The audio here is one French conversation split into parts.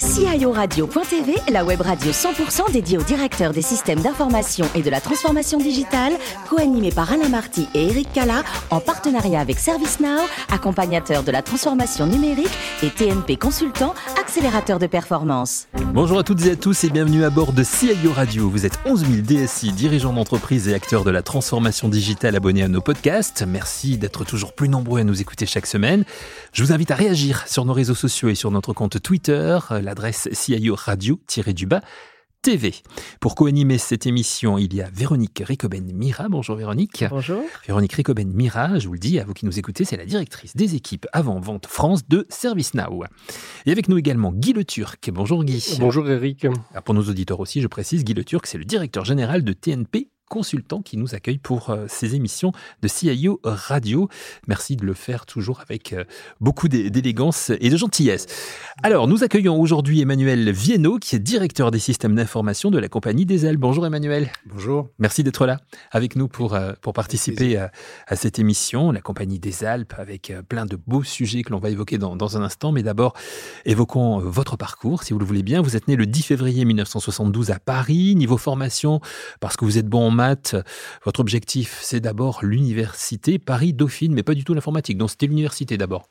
guys. CIORadio.tv, la web radio 100% dédiée aux directeurs des systèmes d'information et de la transformation digitale, co-animée par Alain Marty et Eric Cala, en partenariat avec ServiceNow, accompagnateur de la transformation numérique et TNP Consultant, accélérateur de performance. Bonjour à toutes et à tous et bienvenue à bord de CIO Radio. Vous êtes 11 000 DSI, dirigeants d'entreprise et acteurs de la transformation digitale abonnés à nos podcasts. Merci d'être toujours plus nombreux à nous écouter chaque semaine. Je vous invite à réagir sur nos réseaux sociaux et sur notre compte Twitter l'adresse CIO Radio-du-bas TV. Pour co-animer cette émission, il y a Véronique Ricoben-Mira. Bonjour Véronique. Bonjour. Véronique Ricoben-Mira, je vous le dis, à vous qui nous écoutez, c'est la directrice des équipes avant-vente France de ServiceNow. Et avec nous également Guy Le Turc. Bonjour Guy. Bonjour Eric. pour nos auditeurs aussi, je précise, Guy Le Turc, c'est le directeur général de TNP consultant qui nous accueille pour euh, ces émissions de CIO Radio. Merci de le faire toujours avec euh, beaucoup d'élégance et de gentillesse. Alors, nous accueillons aujourd'hui Emmanuel Viennot, qui est directeur des systèmes d'information de la compagnie des Alpes. Bonjour Emmanuel. Bonjour. Merci d'être là avec nous pour, euh, pour participer à, cette émission, la compagnie des Alpes, avec plein de beaux sujets que l'on va évoquer dans, dans un instant. Mais d'abord, évoquons votre parcours, si vous le voulez bien. Vous êtes né le 10 février 1972 à Paris. Niveau formation, parce que vous êtes bon en votre objectif, c'est d'abord l'université Paris-Dauphine, mais pas du tout l'informatique. Donc c'était l'université d'abord.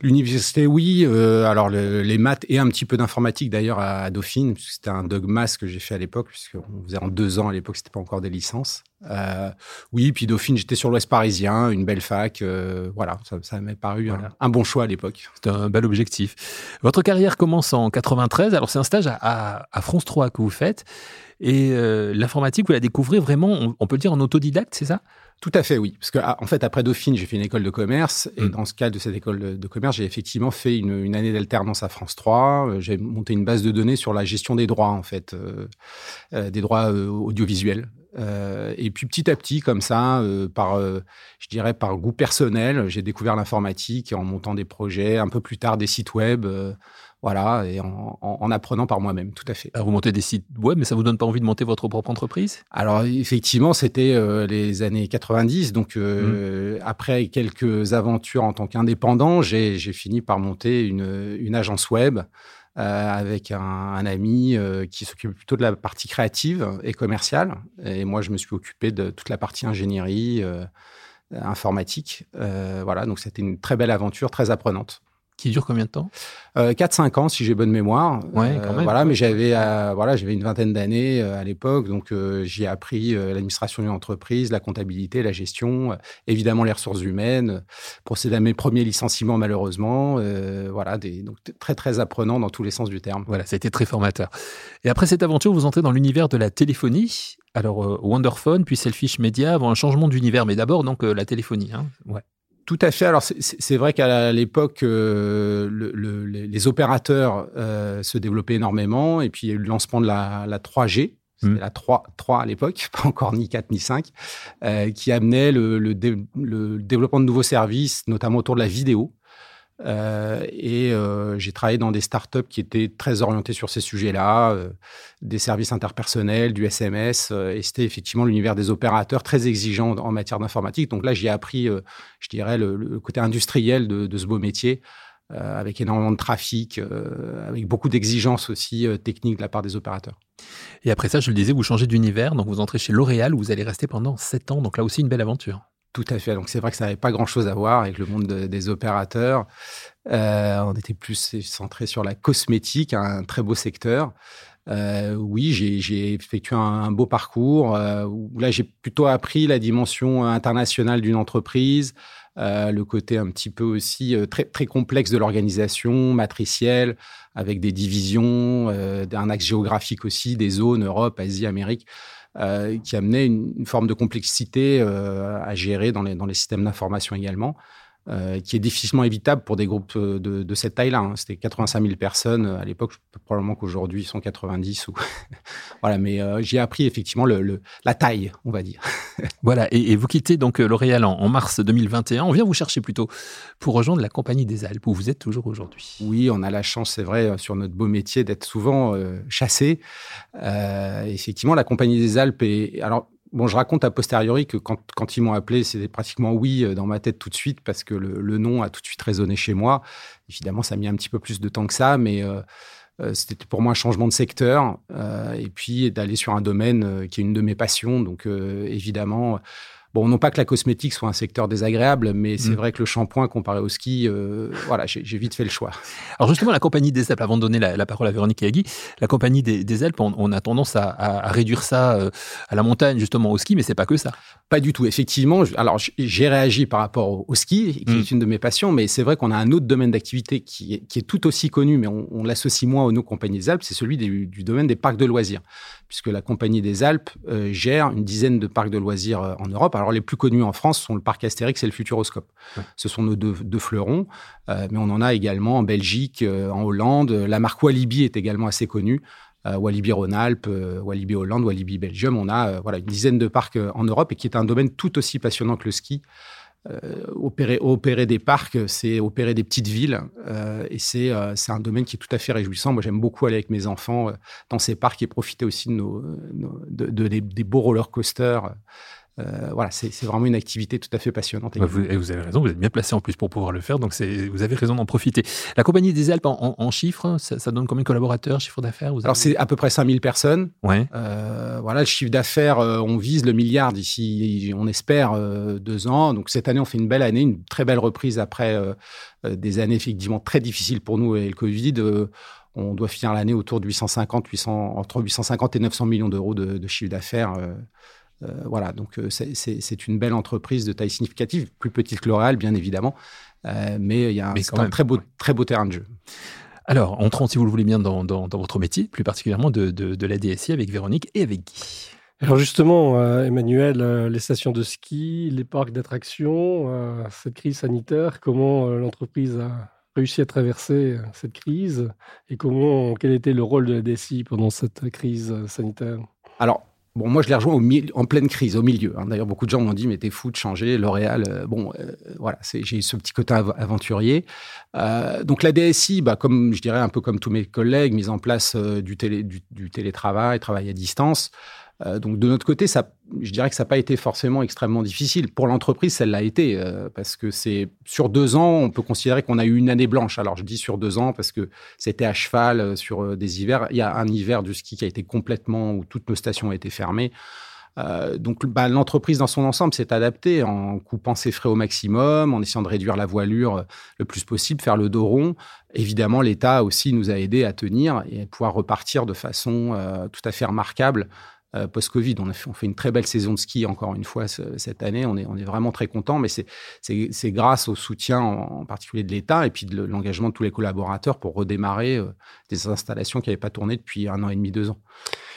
L'université, oui. Euh, alors les maths et un petit peu d'informatique d'ailleurs à, Dauphine, puisque c'était un dogmas que j'ai fait à l'époque, puisqu'on faisait en deux ans à l'époque, c'était pas encore des licences. Euh, oui, puis Dauphine, j'étais sur l'Ouest parisien, une belle fac. Euh, voilà, ça, m'est paru un, bon choix à l'époque. C'était un bel objectif. Votre carrière commence en 93. Alors c'est un stage à, à France 3 que vous faites. Et l'informatique, vous la découvrez vraiment, on, peut le dire, en autodidacte, c'est ça? Tout à fait, oui. Parce que, ah, en fait, après Dauphine, j'ai fait une école de commerce. Et hmm. dans ce cadre de cette école de commerce, j'ai effectivement fait une, année d'alternance à France 3. Euh, j'ai monté une base de données sur la gestion des droits, en fait, euh, des droits audiovisuels. et puis petit à petit, comme ça, par, je dirais, par goût personnel, j'ai découvert l'informatique en montant des projets, un peu plus tard des sites web. Voilà, et en, apprenant par moi-même, tout à fait. vous montez des sites web, mais ça vous donne pas envie de monter votre propre entreprise? Alors effectivement, c'était euh, les années 90, donc euh, mmh. après quelques aventures en tant qu'indépendant, j'ai fini par monter une, agence web. Euh, avec un, ami qui s'occupe plutôt de la partie créative et commerciale. Et moi, je me suis occupé de toute la partie ingénierie, informatique. voilà, donc c'était une très belle aventure, très apprenante qui dure combien de temps 4-5 euh, ans, si j'ai bonne mémoire. Ouais, quand euh, Voilà, mais j'avais euh, voilà, j'avais une vingtaine d'années à l'époque, donc j'ai appris l'administration d'une entreprise, la comptabilité, la gestion, évidemment les ressources humaines, procédé à mes premiers licenciements malheureusement. voilà, des, donc très très apprenant dans tous les sens du terme. Voilà, ça a été très formateur. Et après cette aventure, vous entrez dans l'univers de la téléphonie. Alors Wonderphone, puis Selfish Media, avant un changement d'univers, mais d'abord donc la téléphonie. Hein ouais. Tout à fait. Alors, c'est vrai qu'à l'époque, euh, les opérateurs euh, se développaient énormément. Et puis, il y a eu le lancement de la, 3G. C'était mmh. la 3, 3 à l'époque, pas encore ni 4 ni 5, euh, qui amenait le, développement de nouveaux services, notamment autour de la vidéo. Euh, et euh, j'ai travaillé dans des startups qui étaient très orientées sur ces sujets-là, euh, des services interpersonnels, du SMS, et c'était effectivement l'univers des opérateurs très exigeant en matière d'informatique. Donc là, j'ai appris, je dirais, le, côté industriel de, ce beau métier, avec énormément de trafic, avec beaucoup d'exigences aussi techniques de la part des opérateurs. Et après ça, je le disais, vous changez d'univers, donc vous entrez chez L'Oréal où vous allez rester pendant 7 ans. Donc là aussi, une belle aventure. Tout à fait. Donc c'est vrai que ça n'avait pas grand-chose à voir avec le monde des opérateurs. Euh, on était plus centré sur la cosmétique, un très beau secteur. Euh, oui, j'ai effectué un, beau parcours euh, là j'ai plutôt appris la dimension internationale d'une entreprise, le côté un petit peu aussi très, très complexe de l'organisation, matricielle, avec des divisions, un axe géographique aussi, des zones Europe, Asie, Amérique. Euh, qui amenait une, forme de complexité euh, à gérer dans les systèmes d'information également. Euh, qui est difficilement évitable pour des groupes euh, de, cette taille-là. Hein. C'était 85 000 personnes à l'époque, probablement qu'aujourd'hui ils sont 90 ou voilà. Mais euh, j'ai appris effectivement le, la taille, on va dire. voilà. Et, vous quittez donc L'Oréal en, mars 2021. On vient vous chercher plutôt pour rejoindre la compagnie des Alpes où vous êtes toujours aujourd'hui. Oui, on a la chance, c'est vrai, sur notre beau métier d'être souvent chassé. effectivement, la compagnie des Alpes est alors Bon, je raconte a posteriori que quand, ils m'ont appelé, c'était pratiquement oui euh, dans ma tête tout de suite parce que le, nom a tout de suite résonné chez moi. Évidemment, ça a mis un petit peu plus de temps que ça, mais euh, C'était pour moi un changement de secteur et puis d'aller sur un domaine qui est une de mes passions. Donc évidemment, Bon, non pas que la cosmétique soit un secteur désagréable, mais c'est mm. vrai que le shampoing comparé au ski, euh, voilà, j'ai vite fait le choix. Alors justement, la compagnie des Alpes, avant de donner la, parole à Véronique Guy, la compagnie des, Alpes, on, a tendance à, réduire ça euh, à la montagne, justement au ski, mais c'est pas que ça. Pas du tout, effectivement. Alors j'ai réagi par rapport au, ski, qui mm. est une de mes passions, mais c'est vrai qu'on a un autre domaine d'activité qui est, tout aussi connu, mais on, l'associe moins aux nos compagnies des Alpes, c'est celui du domaine des parcs de loisirs puisque la Compagnie des Alpes euh, gère une dizaine de parcs de loisirs en Europe. Alors les plus connus en France sont le parc Astérix et le Futuroscope. Ce sont nos deux, fleurons, euh, mais on en a également en Belgique, en Hollande. La marque Walibi est également assez connue. Walibi Rhône-Alpes, Walibi Hollande, Walibi Belgium. On a voilà une dizaine de parcs en Europe et qui est un domaine tout aussi passionnant que le ski. Euh, opérer, opérer des parcs, c'est opérer des petites villes. Euh, et c'est euh, un domaine qui est tout à fait réjouissant. Moi, j'aime beaucoup aller avec mes enfants dans ces parcs et profiter aussi de, nos, de, des beaux roller coasters euh, voilà, c'est vraiment une activité tout à fait passionnante. et vous, avez raison, vous êtes bien placé en plus pour pouvoir le faire, donc vous avez raison d'en profiter. La Compagnie des Alpes, en, chiffres, ça, donne combien de collaborateurs, chiffre d'affaires Alors, c'est à peu près 5000 personnes. Ouais. Euh, voilà, le chiffre d'affaires, euh, on vise le milliard d'ici, on espère, deux ans. Donc, cette année, on fait une belle année, une très belle reprise après des années effectivement très difficiles pour nous et le Covid on doit finir l'année autour de 850, 800, entre 850 et 900 millions d'euros de, de, chiffre d'affaires euh, voilà, donc euh, c'est une belle entreprise de taille significative, plus petite que L'Oréal, bien évidemment, euh, mais il y a un, très, beau, très beau terrain de jeu. Alors, entrons, si vous le voulez bien, dans, votre métier, plus particulièrement de, la DSI avec Véronique et avec Guy. Alors justement, Emmanuel, les stations de ski, les parcs d'attractions, cette crise sanitaire, comment l'entreprise a réussi à traverser cette crise et comment, quel était le rôle de la DSI pendant cette crise sanitaire? Alors, Bon, moi, je l'ai rejoint au en pleine crise, au milieu. Hein. D'ailleurs, beaucoup de gens m'ont dit, mais t'es fou de changer, L'Oréal. Euh, bon, euh, voilà, j'ai ce petit côté aventurier. Euh, donc, la DSI, bah, comme je dirais un peu comme tous mes collègues, mise en place du, du, télétravail, travail à distance. Euh, donc de notre côté, ça, je dirais que ça n'a pas été forcément extrêmement difficile. Pour l'entreprise, ça l'a été, euh, parce que c'est sur deux ans, on peut considérer qu'on a eu une année blanche. Alors je dis sur deux ans parce que c'était à cheval euh, sur des hivers. Il y a un hiver du ski qui a été complètement, où toutes nos stations ont été fermées. donc bah, l'entreprise dans son ensemble s'est adaptée en coupant ses frais au maximum, en essayant de réduire la voilure le plus possible, faire le dos rond. Évidemment, l'État aussi nous a aidés à tenir et à pouvoir repartir de façon tout à fait remarquable euh, post-Covid. On, fait, une très belle saison de ski encore une fois cette année. On est, vraiment très content, mais c'est grâce au soutien en, particulier de l'État et puis de l'engagement de tous les collaborateurs pour redémarrer euh, des installations qui n'avaient pas tourné depuis un an et demi, deux ans.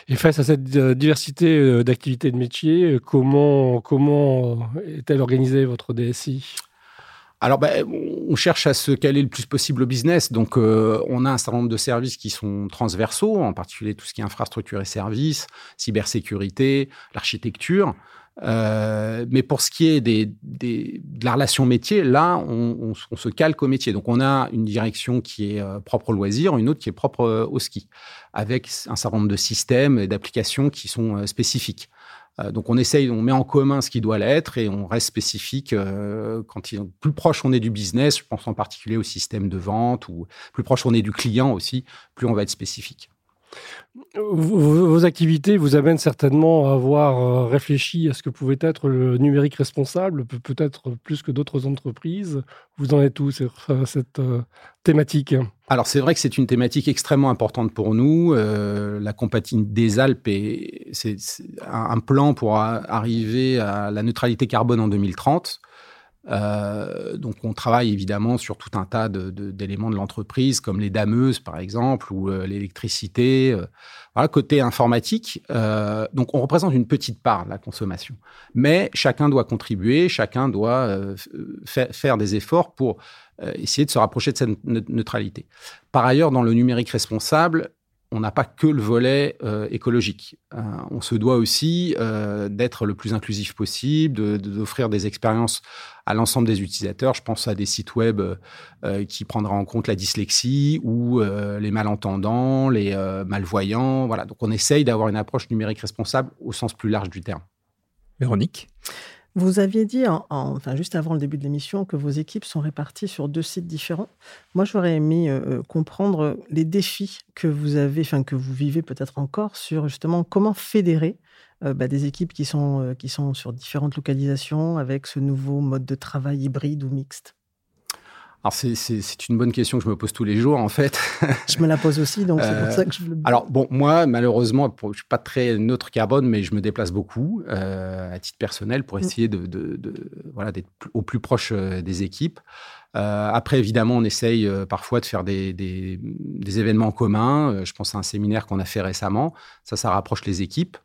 Et face à cette euh, diversité d'activités de métiers, comment, comment est-elle organisée votre DSI alors, ben, on cherche à se caler le plus possible au business. Donc, euh, on a un certain nombre de services qui sont transversaux, en particulier tout ce qui est infrastructure et services, cybersécurité, l'architecture. Euh, mais pour ce qui est de la relation métier, là, on, on, se calque au métier. Donc, on a une direction qui est euh, propre au loisir, une autre qui est propre au ski, avec un certain nombre de systèmes et d'applications qui sont spécifiques. Euh, donc on essaye, on met en commun ce qui doit l'être et on reste spécifique euh, quand il, plus proche on est du business, je pense en particulier au système de vente ou plus proche on est du client aussi, plus on va être spécifique. Vos, activités vous amènent certainement à avoir euh, réfléchi à ce que pouvait être le numérique responsable, peut-être plus que d'autres entreprises. Vous en êtes où sur cette euh, thématique? Alors c'est vrai que c'est une thématique extrêmement importante pour nous. Euh, la compagnie des Alpes, c'est un plan pour arriver à la neutralité carbone en 2030. Euh, donc, on travaille évidemment sur tout un tas d'éléments de, l'entreprise, comme les dameuses, par exemple, ou euh, l'électricité. Euh, voilà, côté informatique, donc on représente une petite part de la consommation. Mais chacun doit contribuer, chacun doit faire des efforts pour essayer de se rapprocher de cette neutralité. Par ailleurs, dans le numérique responsable, on n'a pas que le volet euh, écologique. Euh, on se doit aussi euh, d'être le plus inclusif possible, d'offrir des expériences à l'ensemble des utilisateurs. Je pense à des sites web qui prendraient en compte la dyslexie ou les malentendants, les malvoyants. Voilà. Donc on essaye d'avoir une approche numérique responsable au sens plus large du terme. Véronique? Vous aviez dit, enfin, juste avant le début de l'émission, que vos équipes sont réparties sur deux sites différents. Moi, j'aurais aimé euh, euh, comprendre les défis que vous avez, enfin, que vous vivez peut-être encore sur justement comment fédérer euh, bah, des équipes qui sont, qui sont sur différentes localisations avec ce nouveau mode de travail hybride ou mixte. Alors c'est une bonne question que je me pose tous les jours en fait. je me la pose aussi, donc c'est pour euh, ça que je. Alors bon, moi malheureusement, je suis pas très neutre carbone, mais je me déplace beaucoup euh, à titre personnel pour mm. essayer de, de, de voilà d'être au plus proche euh, des équipes. Euh, après, évidemment, on essaye euh, parfois de faire des, des, des événements communs. je pense à un séminaire qu'on a fait récemment. Ça, ça rapproche les équipes.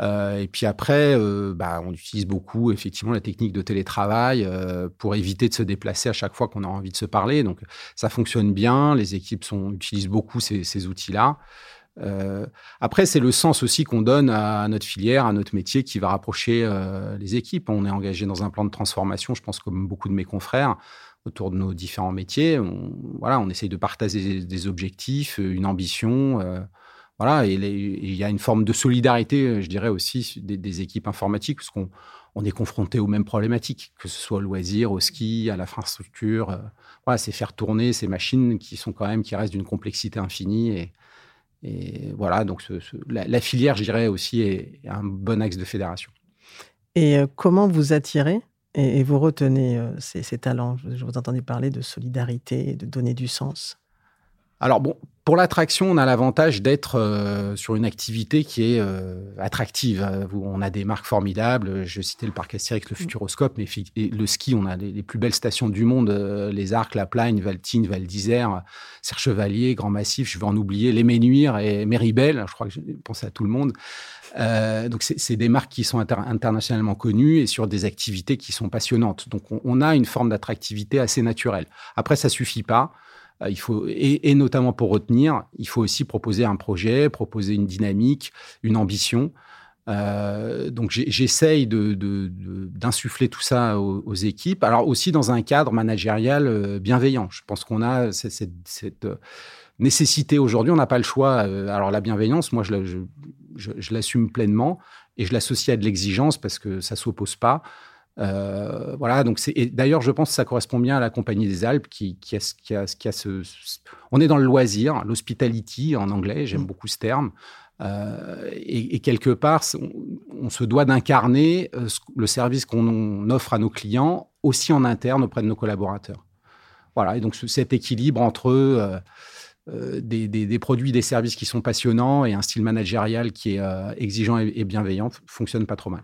Euh, et puis après, euh, bah, on utilise beaucoup effectivement la technique de télétravail euh, pour éviter de se déplacer à chaque fois qu'on a envie de se parler. Donc ça fonctionne bien, les équipes utilisent beaucoup ces, outils-là. Après, c'est le sens aussi qu'on donne à notre filière, à notre métier qui va rapprocher les équipes. On est engagé dans un plan de transformation, je pense comme beaucoup de mes confrères, autour de nos différents métiers. Voilà, on essaye de partager des objectifs, une ambition. Euh, voilà, et il y a une forme de solidarité, je dirais aussi, des, équipes informatiques, parce qu'on on est confronté aux mêmes problématiques, que ce soit au loisir, au ski, à l'infrastructure. Euh, voilà, c'est faire tourner ces machines qui sont quand même, qui restent d'une complexité infinie. Et, voilà, donc la, filière, je dirais aussi, est, un bon axe de fédération. Et euh, comment vous attirez et, vous retenez euh, ces, ces, talents? Je vous entendais parler de solidarité, de donner du sens. Alors bon, pour l'attraction, on a l'avantage d'être euh, sur une activité qui est euh, attractive. Euh, on a des marques formidables. Je citais le parc Astérix, le mm. Futuroscope, mais le ski, on a les, plus belles stations du monde les Arcs, La Plagne, Valtine, Val d'Isère, Serre Chevalier, Grand Massif. Je vais en oublier les Ménuires et Méribel. Je crois que je pense à tout le monde. donc c'est des marques qui sont internationalement connues et sur des activités qui sont passionnantes. Donc on, on a une forme d'attractivité assez naturelle. Après, ça suffit pas. Euh, il faut, et, notamment pour retenir, il faut aussi proposer un projet, proposer une dynamique, une ambition. Euh, donc j'essaye d'insuffler de, tout ça aux, équipes. Alors aussi dans un cadre managérial euh, bienveillant. Je pense qu'on a cette, nécessité aujourd'hui. On n'a pas le choix. Alors la bienveillance, moi je, l'assume pleinement et je l'associe à de l'exigence parce que ça s'oppose pas. Euh, voilà, donc c'est. D'ailleurs, je pense que ça correspond bien à la Compagnie des Alpes qui, qui, a, qui, a, qui a ce. On est dans le loisir, l'hospitality en anglais, j'aime mm. beaucoup ce terme. Euh, et, quelque part, on, se doit d'incarner euh, le service qu'on offre à nos clients aussi en interne auprès de nos collaborateurs. Voilà, et donc cet équilibre entre euh, des, des, des, produits, des services qui sont passionnants et un style managérial qui est exigeant et, et bienveillant fonctionne pas trop mal.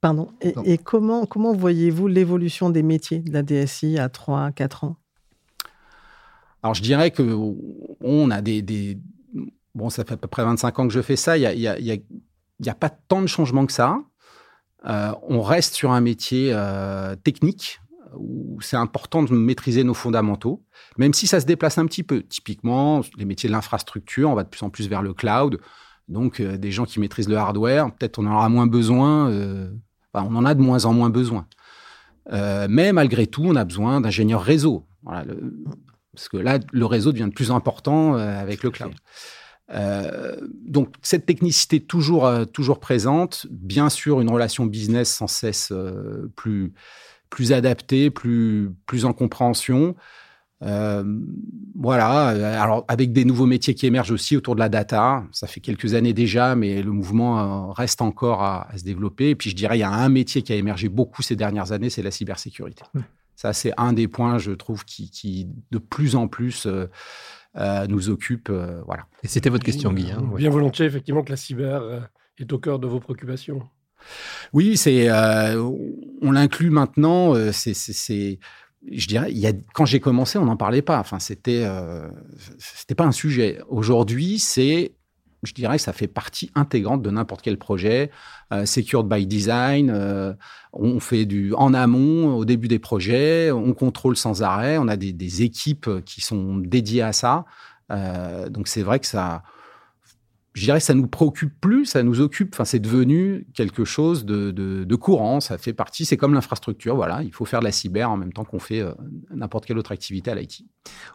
Pardon. Et, comment, comment voyez-vous l'évolution des métiers de la DSI à 3, 4 ans? Alors, je dirais que on a des, Bon, ça fait à peu près 25 ans que je fais ça. Il n'y a, y a, y a, pas tant de changements que ça. Euh, on reste sur un métier euh, technique où c'est important de maîtriser nos fondamentaux, même si ça se déplace un petit peu. Typiquement, les métiers de l'infrastructure, on va de plus en plus vers le cloud. Donc, euh, des gens qui maîtrisent le hardware, peut-être on en aura moins besoin on en a de moins en moins besoin. Euh, mais malgré tout, on a besoin d'ingénieurs réseau. parce que là, le réseau devient de plus important euh, avec le cloud. Euh, donc, cette technicité toujours, toujours présente, bien sûr, une relation business sans cesse plus, plus adaptée, plus, plus en compréhension. Euh, voilà, euh, alors avec des nouveaux métiers qui émergent aussi autour de la data, ça fait quelques années déjà, mais le mouvement euh, reste encore à, se développer. Et puis je dirais, il y a un métier qui a émergé beaucoup ces dernières années, c'est la cybersécurité. Ça, c'est un des points, je trouve, qui, de plus en plus nous occupe. voilà. Et c'était votre question, Guy. Hein, Bien volontiers, effectivement, que la cyber est au cœur de vos préoccupations. Oui, c'est, on l'inclut maintenant. c'est je dirais, quand j'ai commencé, on n'en parlait pas. Enfin, c'était, euh, c'était pas un sujet. Aujourd'hui, c'est, je dirais, ça fait partie intégrante de n'importe quel projet. Euh, secured by design. Euh, on fait du en amont au début des projets. On contrôle sans arrêt. On a des, des équipes qui sont dédiées à ça. Euh, donc c'est vrai que ça je dirais, ça nous préoccupe plus, ça nous occupe. Enfin, c'est devenu quelque chose de, de, courant. Ça fait partie. C'est comme l'infrastructure. Voilà, il faut faire de la cyber en même temps qu'on fait euh, n'importe quelle autre activité à l'IT.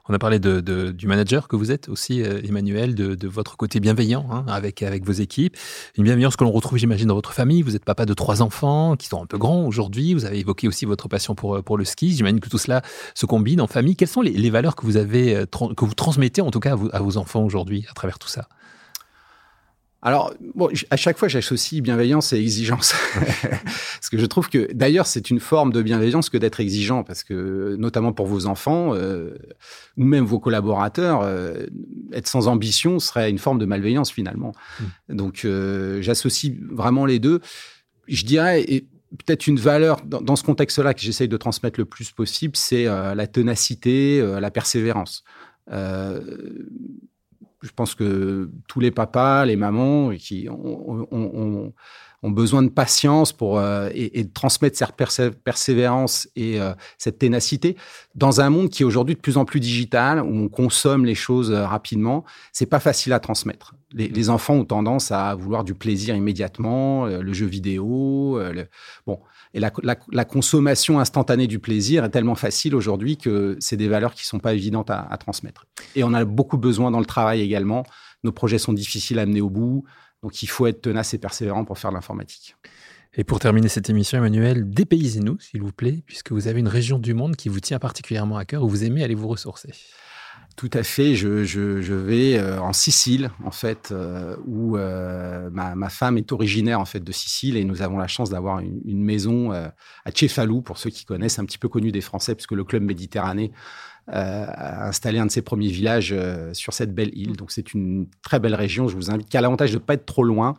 On a parlé du manager que vous êtes aussi, euh, Emmanuel, de, votre côté bienveillant hein, avec avec vos équipes. Une bienveillance que l'on retrouve, j'imagine, dans votre famille. Vous êtes papa de trois enfants qui sont un peu grands aujourd'hui. Vous avez évoqué aussi votre passion pour pour le ski. J'imagine que tout cela se combine en famille. Quelles sont les, valeurs que vous avez euh, que vous transmettez en tout cas à vos enfants aujourd'hui à travers tout ça? Alors, bon, à chaque fois, j'associe bienveillance et exigence. parce que je trouve que, d'ailleurs, c'est une forme de bienveillance que d'être exigeant, parce que, notamment pour vos enfants, euh, ou même vos collaborateurs, euh, être sans ambition serait une forme de malveillance, finalement. Mmh. Donc, euh, j'associe vraiment les deux. Je dirais, et peut-être une valeur dans, dans ce contexte-là que j'essaye de transmettre le plus possible, c'est la ténacité, la persévérance je pense que tous les papas, les mamans qui ont, besoin de patience pour euh, et, de transmettre cette persévérance et euh, cette ténacité dans un monde qui est aujourd'hui de plus en plus digital où on consomme les choses euh, rapidement. C'est pas facile à transmettre. Les, enfants ont tendance à vouloir du plaisir immédiatement, le jeu vidéo. Bon, et la, consommation instantanée du plaisir est tellement facile aujourd'hui que c'est des valeurs qui sont pas évidentes à, transmettre. Et on a beaucoup besoin dans le travail également. Nos projets sont difficiles à mener au bout. Donc il faut être tenace et persévérant pour faire l'informatique. Et pour terminer cette émission, Emmanuel, dépaysez-nous, s'il vous plaît, puisque vous avez une région du monde qui vous tient particulièrement à cœur, où vous aimez aller vous ressourcer. Tout à fait. Je, je, je vais euh, en Sicile, en fait, euh, où euh, ma, ma, femme est originaire en fait de Sicile et nous avons la chance d'avoir une, une, maison à Cefalù, pour ceux qui connaissent, un petit peu connu des Français, puisque le club Méditerranée a installé un de ses premiers villages sur cette belle île. Donc c'est une très belle région. Je vous invite qu'à l'avantage de ne pas être trop loin.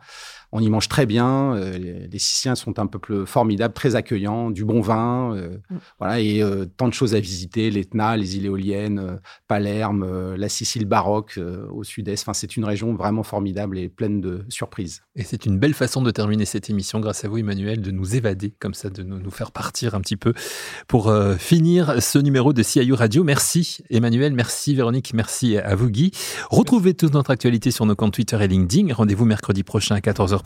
On y mange très bien. Euh, les, Siciliens sont un peuple formidable, très accueillant, du bon vin, euh, mm. voilà, et euh, tant de choses à visiter l'Etna, les îles éoliennes, Palerme, la Sicile baroque au sud-est. Enfin, c'est une région vraiment formidable et pleine de surprises. Et c'est une belle façon de terminer cette émission, grâce à vous, Emmanuel, de nous évader comme ça, de nous, faire partir un petit peu pour finir ce numéro de CIU Radio. Merci, Emmanuel. Merci, Véronique. Merci à vous, Guy. Retrouvez toute notre actualité sur nos comptes Twitter et LinkedIn. Rendez-vous mercredi prochain à 14h